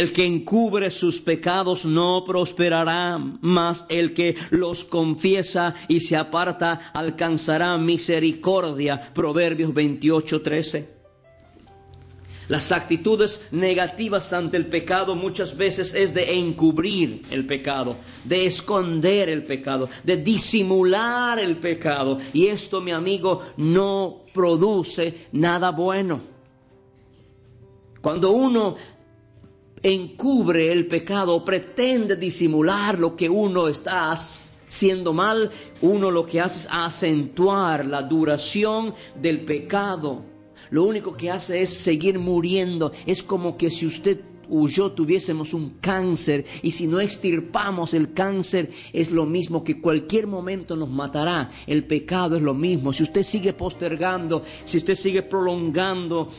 El que encubre sus pecados no prosperará, mas el que los confiesa y se aparta alcanzará misericordia. Proverbios 28, 13. Las actitudes negativas ante el pecado muchas veces es de encubrir el pecado, de esconder el pecado, de disimular el pecado. Y esto, mi amigo, no produce nada bueno. Cuando uno encubre el pecado, pretende disimular lo que uno está haciendo mal, uno lo que hace es acentuar la duración del pecado. Lo único que hace es seguir muriendo. Es como que si usted o yo tuviésemos un cáncer y si no extirpamos el cáncer es lo mismo que cualquier momento nos matará. El pecado es lo mismo. Si usted sigue postergando, si usted sigue prolongando,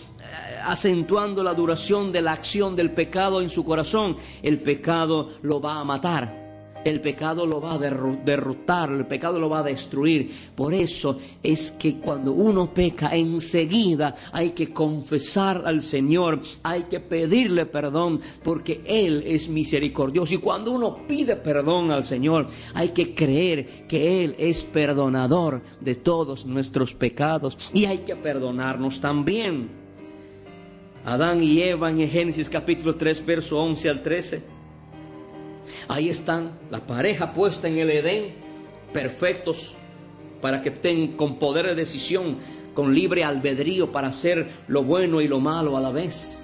acentuando la duración de la acción del pecado en su corazón, el pecado lo va a matar. El pecado lo va a derrotar, el pecado lo va a destruir. Por eso es que cuando uno peca, enseguida hay que confesar al Señor, hay que pedirle perdón, porque Él es misericordioso. Y cuando uno pide perdón al Señor, hay que creer que Él es perdonador de todos nuestros pecados y hay que perdonarnos también. Adán y Eva en Génesis capítulo 3, verso 11 al 13 Ahí están, la pareja puesta en el Edén, perfectos para que estén con poder de decisión, con libre albedrío para hacer lo bueno y lo malo a la vez.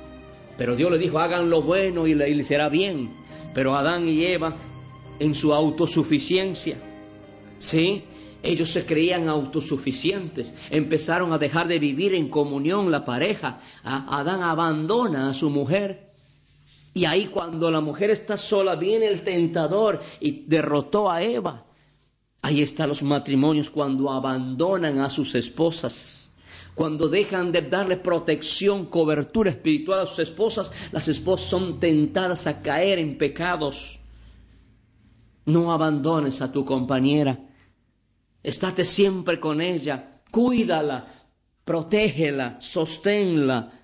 Pero Dios le dijo, hagan lo bueno y le será bien. Pero Adán y Eva, en su autosuficiencia, ¿sí? Ellos se creían autosuficientes, empezaron a dejar de vivir en comunión la pareja. Adán abandona a su mujer y ahí cuando la mujer está sola, viene el tentador y derrotó a Eva. Ahí están los matrimonios cuando abandonan a sus esposas. Cuando dejan de darle protección, cobertura espiritual a sus esposas, las esposas son tentadas a caer en pecados. No abandones a tu compañera. Estate siempre con ella. Cuídala, protégela, sosténla,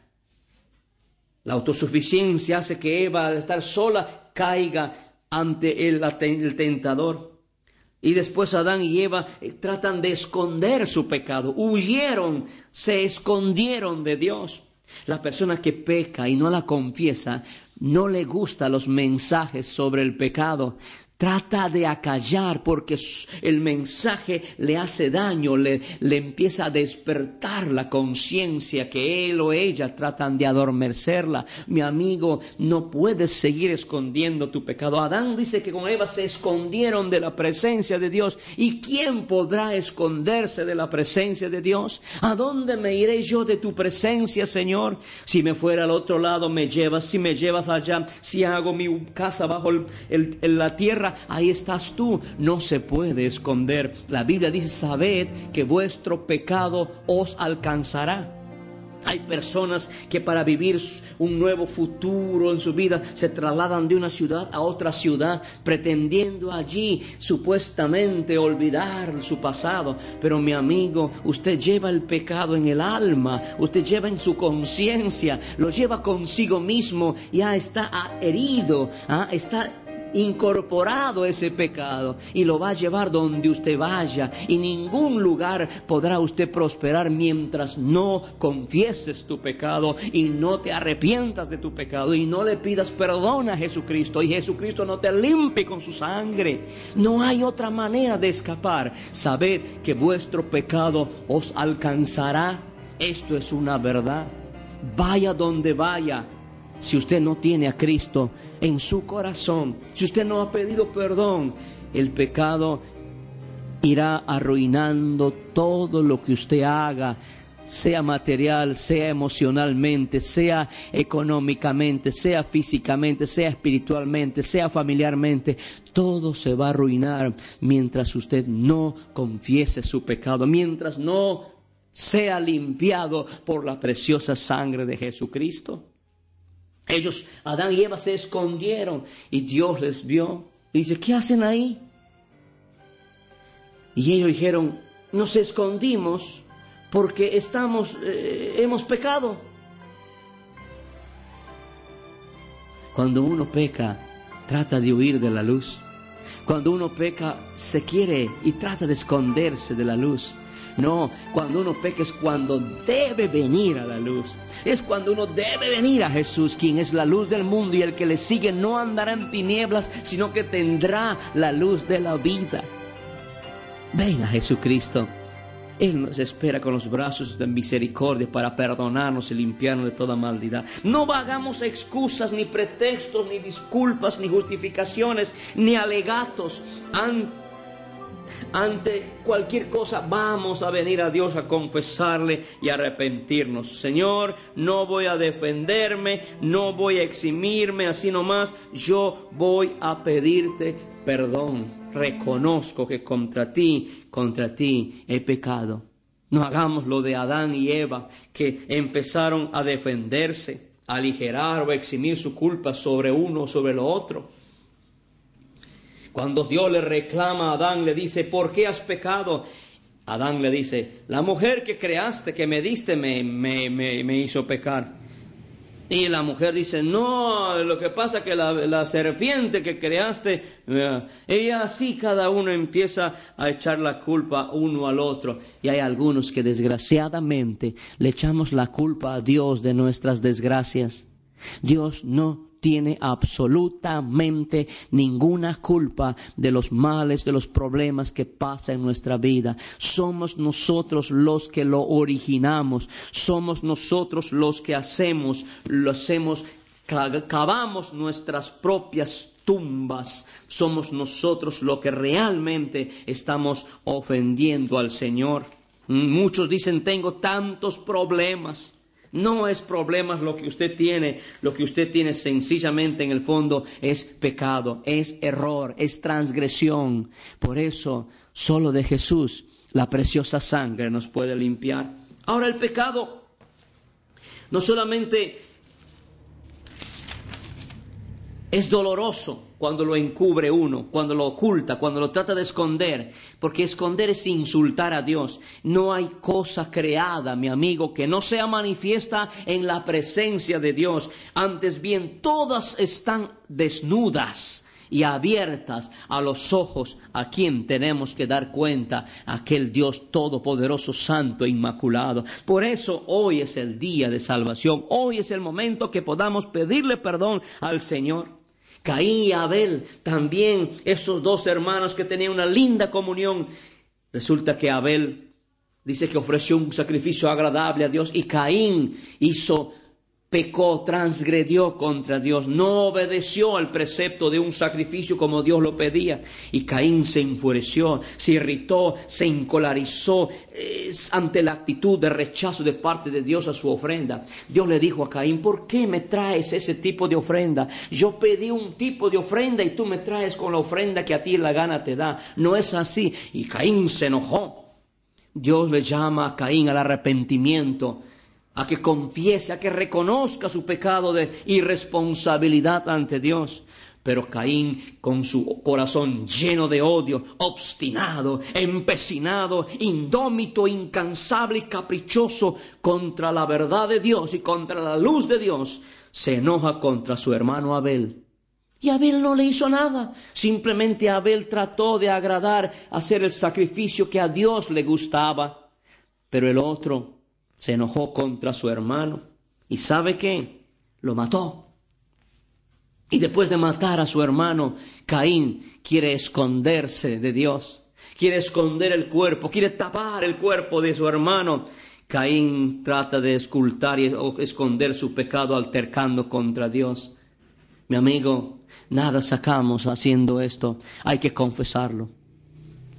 la autosuficiencia hace que Eva, al estar sola, caiga ante el, el tentador. Y después Adán y Eva eh, tratan de esconder su pecado. Huyeron, se escondieron de Dios. La persona que peca y no la confiesa no le gustan los mensajes sobre el pecado, Trata de acallar porque el mensaje le hace daño, le, le empieza a despertar la conciencia que él o ella tratan de adormecerla. Mi amigo, no puedes seguir escondiendo tu pecado. Adán dice que con Eva se escondieron de la presencia de Dios. ¿Y quién podrá esconderse de la presencia de Dios? ¿A dónde me iré yo de tu presencia, Señor? Si me fuera al otro lado, me llevas. Si me llevas allá, si hago mi casa bajo la tierra, ahí estás tú, no se puede esconder. La Biblia dice, sabed que vuestro pecado os alcanzará. Hay personas que para vivir un nuevo futuro en su vida se trasladan de una ciudad a otra ciudad, pretendiendo allí supuestamente olvidar su pasado. Pero mi amigo, usted lleva el pecado en el alma, usted lleva en su conciencia, lo lleva consigo mismo, ya está herido, ¿ah? está incorporado ese pecado y lo va a llevar donde usted vaya y ningún lugar podrá usted prosperar mientras no confieses tu pecado y no te arrepientas de tu pecado y no le pidas perdón a Jesucristo y Jesucristo no te limpie con su sangre. No hay otra manera de escapar. Sabed que vuestro pecado os alcanzará. Esto es una verdad. Vaya donde vaya, si usted no tiene a Cristo en su corazón, si usted no ha pedido perdón, el pecado irá arruinando todo lo que usted haga, sea material, sea emocionalmente, sea económicamente, sea físicamente, sea espiritualmente, sea familiarmente, todo se va a arruinar mientras usted no confiese su pecado, mientras no sea limpiado por la preciosa sangre de Jesucristo. Ellos, Adán y Eva, se escondieron y Dios les vio. Y dice, ¿qué hacen ahí? Y ellos dijeron, nos escondimos porque estamos, eh, hemos pecado. Cuando uno peca, trata de huir de la luz. Cuando uno peca, se quiere y trata de esconderse de la luz. No, cuando uno peca es cuando debe venir a la luz. Es cuando uno debe venir a Jesús, quien es la luz del mundo y el que le sigue no andará en tinieblas, sino que tendrá la luz de la vida. Ven a Jesucristo. Él nos espera con los brazos de misericordia para perdonarnos y limpiarnos de toda maldad. No hagamos excusas, ni pretextos, ni disculpas, ni justificaciones, ni alegatos. Ante cualquier cosa vamos a venir a Dios a confesarle y arrepentirnos. Señor, no voy a defenderme, no voy a eximirme así nomás. Yo voy a pedirte perdón reconozco que contra ti, contra ti he pecado. No hagamos lo de Adán y Eva, que empezaron a defenderse, a aligerar o eximir su culpa sobre uno o sobre lo otro. Cuando Dios le reclama a Adán, le dice, ¿por qué has pecado? Adán le dice, la mujer que creaste, que me diste, me, me, me, hizo pecar. Y la mujer dice, no, lo que pasa es que la, serpiente que creaste, eh, ella así cada uno empieza a echar la culpa uno al otro. Y hay algunos que desgraciadamente le echamos la culpa a Dios de nuestras desgracias. Dios no tiene absolutamente ninguna culpa de los males, de los problemas que pasan en nuestra vida. Somos nosotros los que lo originamos, somos nosotros los que hacemos, lo hacemos, cavamos nuestras propias tumbas, somos nosotros los que realmente estamos ofendiendo al Señor. Muchos dicen, tengo tantos problemas. No es problemas lo que usted tiene, lo que usted tiene sencillamente en el fondo es pecado, es error, es transgresión. Por eso, solo de Jesús la preciosa sangre nos puede limpiar. Ahora el pecado no solamente es doloroso, cuando lo encubre uno, cuando lo oculta, cuando lo trata de esconder, porque esconder es insultar a Dios. No hay cosa creada, mi amigo, que no sea manifiesta en la presencia de Dios. Antes bien, todas están desnudas y abiertas a los ojos a quien tenemos que dar cuenta, aquel Dios todopoderoso, santo, e inmaculado. Por eso hoy es el día de salvación, hoy es el momento que podamos pedirle perdón al Señor. Caín y Abel, también esos dos hermanos que tenían una linda comunión. Resulta que Abel dice que ofreció un sacrificio agradable a Dios y Caín hizo pecó, transgredió contra Dios, no obedeció al precepto de un sacrificio como Dios lo pedía. Y Caín se enfureció, se irritó, se encolarizó ante la actitud de rechazo de parte de Dios a su ofrenda. Dios le dijo a Caín, ¿por qué me traes ese tipo de ofrenda? Yo pedí un tipo de ofrenda y tú me traes con la ofrenda que a ti la gana te da. No es así. Y Caín se enojó. Dios le llama a Caín al arrepentimiento a que confiese, a que reconozca su pecado de irresponsabilidad ante Dios. Pero Caín, con su corazón lleno de odio, obstinado, empecinado, indómito, incansable y caprichoso contra la verdad de Dios y contra la luz de Dios, se enoja contra su hermano Abel. Y Abel no le hizo nada. Simplemente Abel trató de agradar, hacer el sacrificio que a Dios le gustaba. Pero el otro se enojó contra su hermano y sabe qué, lo mató. Y después de matar a su hermano, Caín quiere esconderse de Dios, quiere esconder el cuerpo, quiere tapar el cuerpo de su hermano. Caín trata de escultar y esconder su pecado altercando contra Dios. Mi amigo, nada sacamos haciendo esto, hay que confesarlo.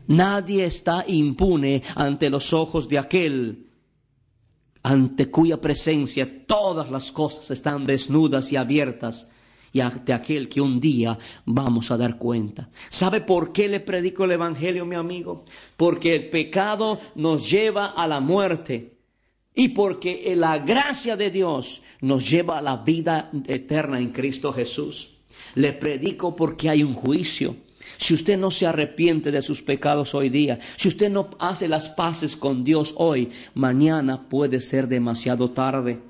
Nadie está impune ante los ojos de aquel ante cuya presencia todas las cosas están desnudas y abiertas y ante aquel que un día vamos a dar cuenta. ¿Sabe por qué le predico el Evangelio, mi amigo? Porque el pecado nos lleva a la muerte y porque la gracia de Dios nos lleva a la vida eterna en Cristo Jesús. Le predico porque hay un juicio si usted no se arrepiente de sus pecados hoy día, si usted no hace las paces con Dios hoy, mañana puede ser demasiado tarde.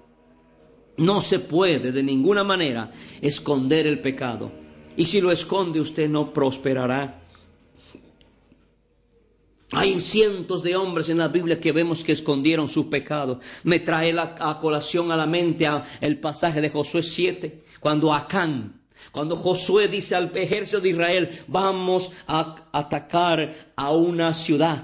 No se puede de ninguna manera esconder el pecado. Y si lo esconde usted no prosperará. Hay cientos de hombres en la Biblia que vemos que escondieron su pecado. Me trae la, a colación a la mente el pasaje de Josué 7, cuando Acán cuando Josué dice al ejército de Israel, vamos a atacar a una ciudad,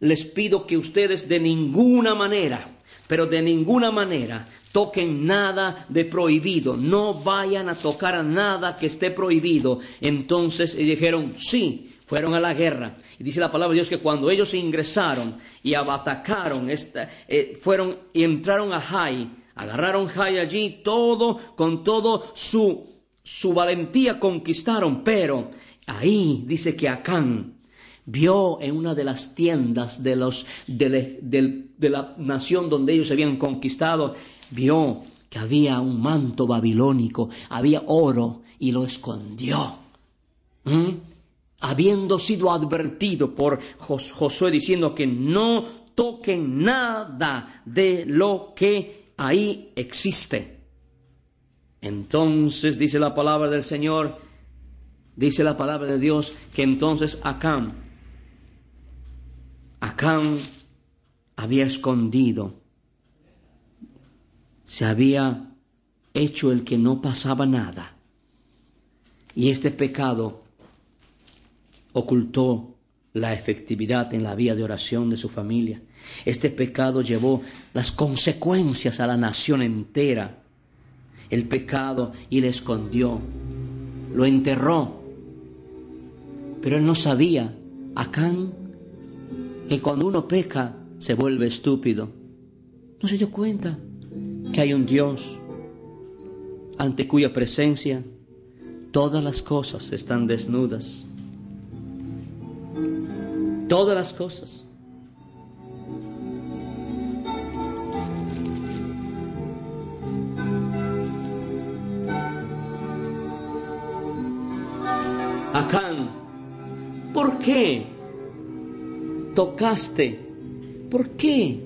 les pido que ustedes de ninguna manera, pero de ninguna manera toquen nada de prohibido, no vayan a tocar a nada que esté prohibido. Entonces dijeron, sí, fueron a la guerra. Y dice la palabra de Dios que cuando ellos ingresaron y atacaron, esta, eh, fueron y entraron a Jai, agarraron Jai allí, todo, con todo su su valentía conquistaron, pero ahí dice que Acán vio en una de las tiendas de, los, de, la nación donde ellos habían conquistado, vio que había un manto babilónico, había oro y lo escondió. ¿Mm? Habiendo sido advertido por Josué diciendo que no toquen nada de lo que ahí existe. Entonces dice la palabra del Señor, dice la palabra de Dios, que entonces Acán, Acán había escondido, se había hecho el que no pasaba nada. Y este pecado ocultó la efectividad en la vía de oración de su familia. Este pecado llevó las consecuencias a la nación entera el pecado y le escondió, lo enterró. Pero él no sabía, Acán, que cuando uno peca se vuelve estúpido. No se dio cuenta que hay un Dios ante cuya presencia todas las cosas están desnudas. Todas las cosas. Acán, ¿por qué tocaste? ¿Por qué,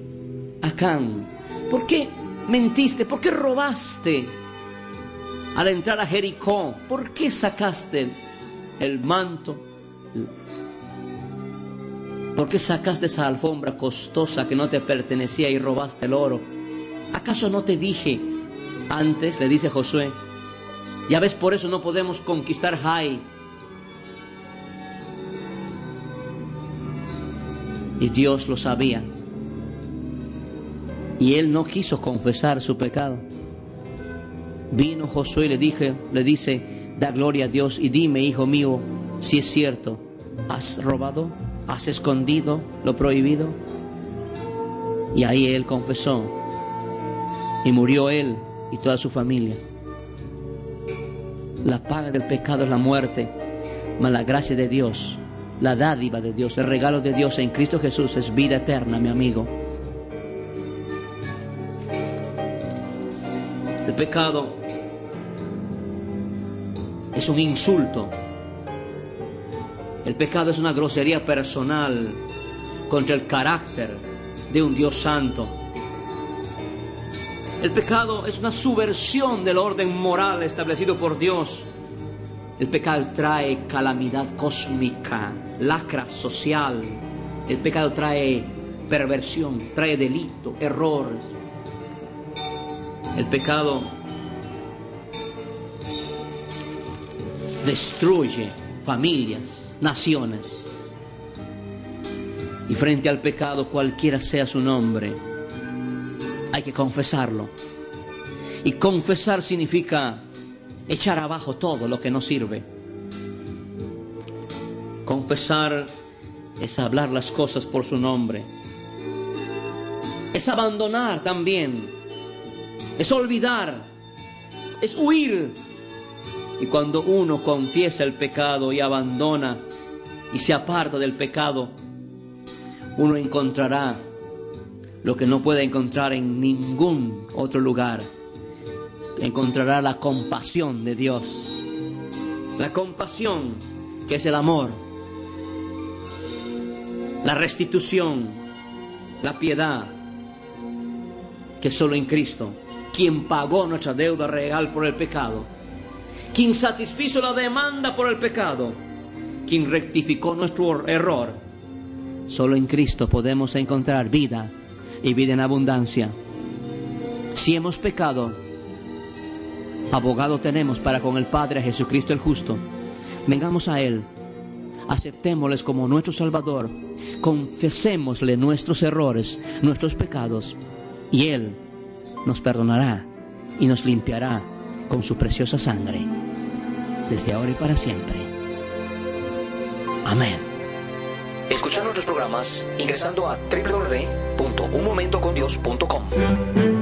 Acán? ¿Por qué mentiste? ¿Por qué robaste? Al entrar a Jericó, ¿por qué sacaste el manto? ¿Por qué sacaste esa alfombra costosa que no te pertenecía y robaste el oro? ¿Acaso no te dije antes, le dice Josué, ya ves, por eso no podemos conquistar Jai, Y Dios lo sabía. Y él no quiso confesar su pecado. Vino Josué y le dije, le dice, da gloria a Dios y dime, hijo mío, si es cierto, ¿has robado? ¿Has escondido lo prohibido? Y ahí él confesó. Y murió él y toda su familia. La paga del pecado es la muerte, mas la gracia de Dios la dádiva de Dios, el regalo de Dios en Cristo Jesús es vida eterna, mi amigo. El pecado es un insulto. El pecado es una grosería personal contra el carácter de un Dios santo. El pecado es una subversión del orden moral establecido por Dios. El pecado trae calamidad cósmica, lacra social. El pecado trae perversión, trae delito, errores. El pecado destruye familias, naciones. Y frente al pecado, cualquiera sea su nombre, hay que confesarlo. Y confesar significa echar abajo todo lo que no sirve. Confesar es hablar las cosas por su nombre. Es abandonar también. Es olvidar. Es huir. Y cuando uno confiesa el pecado y abandona y se aparta del pecado, uno encontrará lo que no puede encontrar en ningún otro lugar. Encontrará la compasión de Dios. La compasión que es el amor. La restitución. La piedad. Que solo en Cristo, quien pagó nuestra deuda real por el pecado, quien satisfizo la demanda por el pecado, quien rectificó nuestro error, solo en Cristo podemos encontrar vida y vida en abundancia. Si hemos pecado, abogado tenemos para con el Padre Jesucristo el justo. Vengamos a Él, aceptémosles como nuestro Salvador, confesémosle nuestros errores, nuestros pecados, y Él nos perdonará y nos limpiará con su preciosa sangre, desde ahora y para siempre. Amén. Escuchar nuestros programas ingresando a www.unmomentocondios.com.